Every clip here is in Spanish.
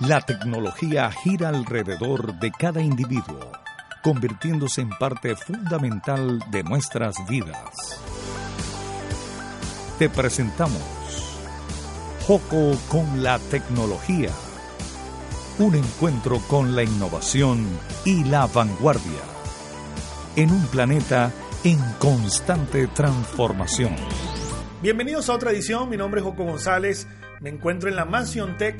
La tecnología gira alrededor de cada individuo, convirtiéndose en parte fundamental de nuestras vidas. Te presentamos Joco con la tecnología. Un encuentro con la innovación y la vanguardia. En un planeta en constante transformación. Bienvenidos a otra edición, mi nombre es Joco González, me encuentro en la Mansion Tech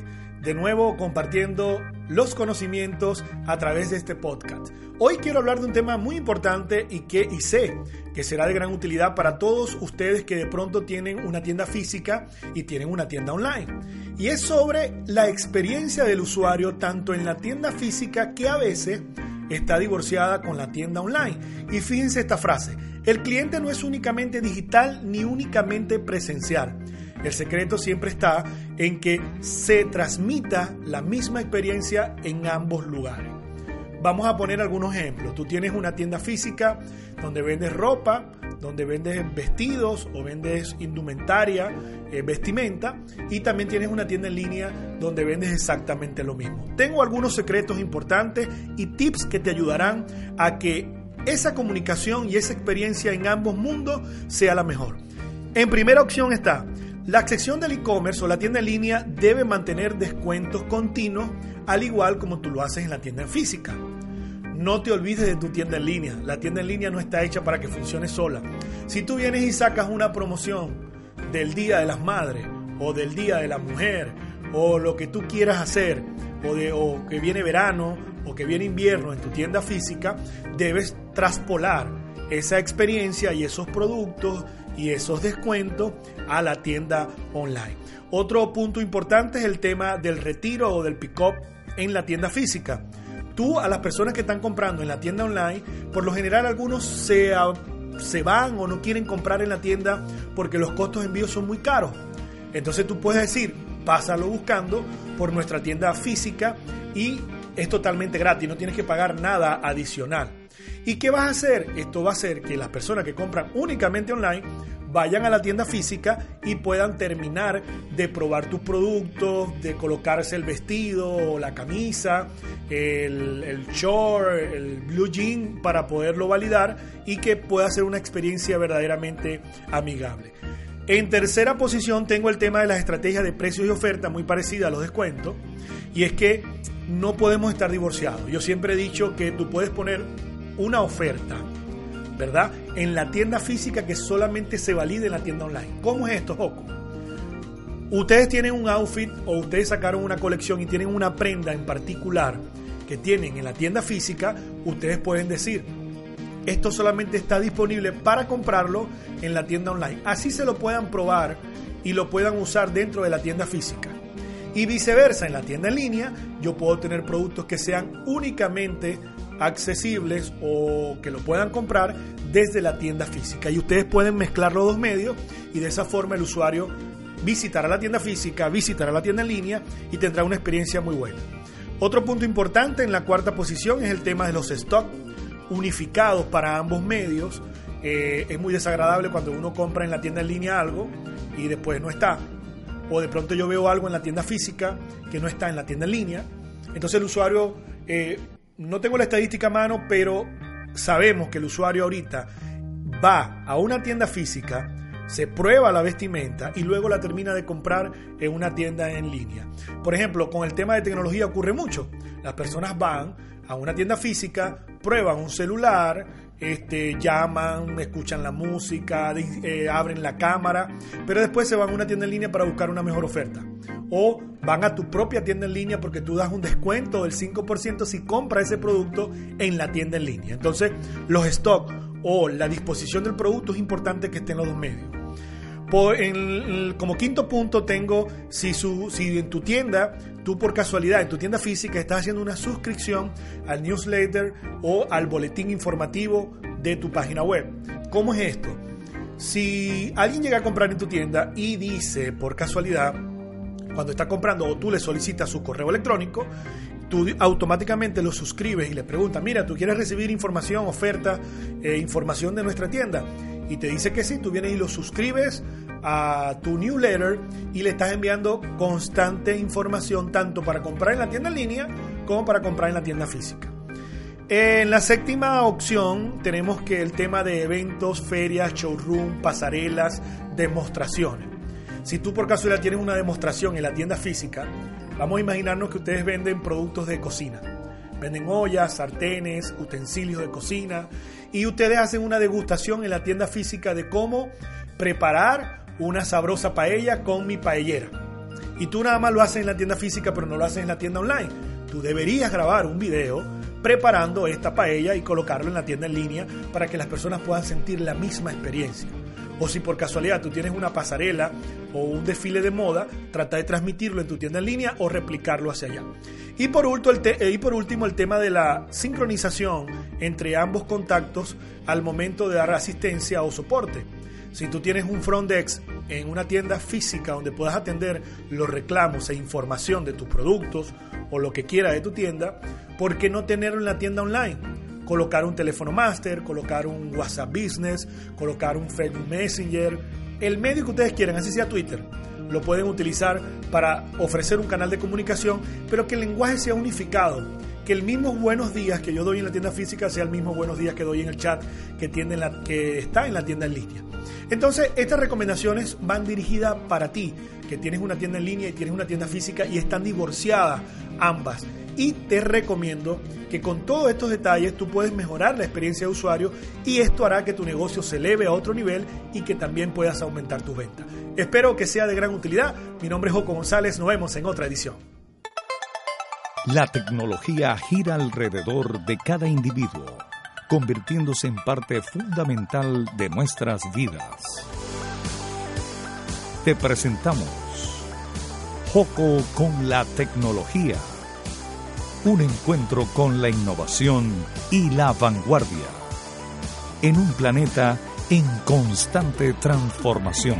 de nuevo compartiendo los conocimientos a través de este podcast. Hoy quiero hablar de un tema muy importante y que sé que será de gran utilidad para todos ustedes que de pronto tienen una tienda física y tienen una tienda online. Y es sobre la experiencia del usuario tanto en la tienda física que a veces está divorciada con la tienda online. Y fíjense esta frase, el cliente no es únicamente digital ni únicamente presencial. El secreto siempre está en que se transmita la misma experiencia en ambos lugares. Vamos a poner algunos ejemplos. Tú tienes una tienda física donde vendes ropa, donde vendes vestidos o vendes indumentaria, eh, vestimenta, y también tienes una tienda en línea donde vendes exactamente lo mismo. Tengo algunos secretos importantes y tips que te ayudarán a que esa comunicación y esa experiencia en ambos mundos sea la mejor. En primera opción está, la sección del e-commerce o la tienda en línea debe mantener descuentos continuos, al igual como tú lo haces en la tienda en física. No te olvides de tu tienda en línea. La tienda en línea no está hecha para que funcione sola. Si tú vienes y sacas una promoción del Día de las Madres o del Día de la Mujer o lo que tú quieras hacer o, de, o que viene verano o que viene invierno en tu tienda física, debes traspolar esa experiencia y esos productos y esos descuentos a la tienda online. Otro punto importante es el tema del retiro o del pick-up en la tienda física. Tú a las personas que están comprando en la tienda online, por lo general algunos se, se van o no quieren comprar en la tienda porque los costos de envío son muy caros. Entonces tú puedes decir, pásalo buscando por nuestra tienda física y es totalmente gratis, no tienes que pagar nada adicional. ¿Y qué vas a hacer? Esto va a hacer que las personas que compran únicamente online vayan a la tienda física y puedan terminar de probar tus productos, de colocarse el vestido la camisa, el, el short, el blue jean para poderlo validar y que pueda ser una experiencia verdaderamente amigable. En tercera posición tengo el tema de las estrategias de precios y oferta muy parecida a los descuentos y es que no podemos estar divorciados. Yo siempre he dicho que tú puedes poner una oferta, ¿verdad? En la tienda física que solamente se valide en la tienda online. ¿Cómo es esto, Joco? Ustedes tienen un outfit o ustedes sacaron una colección y tienen una prenda en particular que tienen en la tienda física, ustedes pueden decir, esto solamente está disponible para comprarlo en la tienda online. Así se lo puedan probar y lo puedan usar dentro de la tienda física. Y viceversa, en la tienda en línea yo puedo tener productos que sean únicamente accesibles o que lo puedan comprar desde la tienda física. Y ustedes pueden mezclar los dos medios y de esa forma el usuario visitará la tienda física, visitará la tienda en línea y tendrá una experiencia muy buena. Otro punto importante en la cuarta posición es el tema de los stocks unificados para ambos medios. Eh, es muy desagradable cuando uno compra en la tienda en línea algo y después no está o de pronto yo veo algo en la tienda física que no está en la tienda en línea. Entonces el usuario, eh, no tengo la estadística a mano, pero sabemos que el usuario ahorita va a una tienda física, se prueba la vestimenta y luego la termina de comprar en una tienda en línea. Por ejemplo, con el tema de tecnología ocurre mucho. Las personas van a una tienda física, prueban un celular, este, llaman, escuchan la música, eh, abren la cámara, pero después se van a una tienda en línea para buscar una mejor oferta. O van a tu propia tienda en línea porque tú das un descuento del 5% si compras ese producto en la tienda en línea. Entonces, los stocks o la disposición del producto es importante que estén los dos medios. como quinto punto tengo, si, su, si en tu tienda, tú por casualidad, en tu tienda física estás haciendo una suscripción al newsletter o al boletín informativo de tu página web. ¿Cómo es esto? Si alguien llega a comprar en tu tienda y dice por casualidad, cuando está comprando o tú le solicitas su correo electrónico, tú automáticamente lo suscribes y le preguntas, mira, tú quieres recibir información, oferta, eh, información de nuestra tienda. Y te dice que sí, tú vienes y lo suscribes a tu newsletter y le estás enviando constante información tanto para comprar en la tienda en línea como para comprar en la tienda física. En la séptima opción tenemos que el tema de eventos, ferias, showroom, pasarelas, demostraciones. Si tú por casualidad tienes una demostración en la tienda física, vamos a imaginarnos que ustedes venden productos de cocina. Venden ollas, sartenes, utensilios de cocina y ustedes hacen una degustación en la tienda física de cómo preparar una sabrosa paella con mi paellera. Y tú nada más lo haces en la tienda física, pero no lo haces en la tienda online. Tú deberías grabar un video preparando esta paella y colocarlo en la tienda en línea para que las personas puedan sentir la misma experiencia. O si por casualidad tú tienes una pasarela o un desfile de moda, trata de transmitirlo en tu tienda en línea o replicarlo hacia allá. Y por, último, el eh, y por último, el tema de la sincronización entre ambos contactos al momento de dar asistencia o soporte. Si tú tienes un front desk en una tienda física donde puedas atender los reclamos e información de tus productos o lo que quiera de tu tienda, ¿por qué no tenerlo en la tienda online? colocar un teléfono master, colocar un WhatsApp Business, colocar un Facebook Messenger, el medio que ustedes quieran, así sea Twitter. Lo pueden utilizar para ofrecer un canal de comunicación, pero que el lenguaje sea unificado. Que el mismo buenos días que yo doy en la tienda física sea el mismo buenos días que doy en el chat que, la, que está en la tienda en línea. Entonces, estas recomendaciones van dirigidas para ti, que tienes una tienda en línea y tienes una tienda física y están divorciadas ambas. Y te recomiendo que con todos estos detalles tú puedes mejorar la experiencia de usuario y esto hará que tu negocio se eleve a otro nivel y que también puedas aumentar tus ventas. Espero que sea de gran utilidad. Mi nombre es Joco González. Nos vemos en otra edición. La tecnología gira alrededor de cada individuo, convirtiéndose en parte fundamental de nuestras vidas. Te presentamos Joco con la tecnología un encuentro con la innovación y la vanguardia. En un planeta en constante transformación.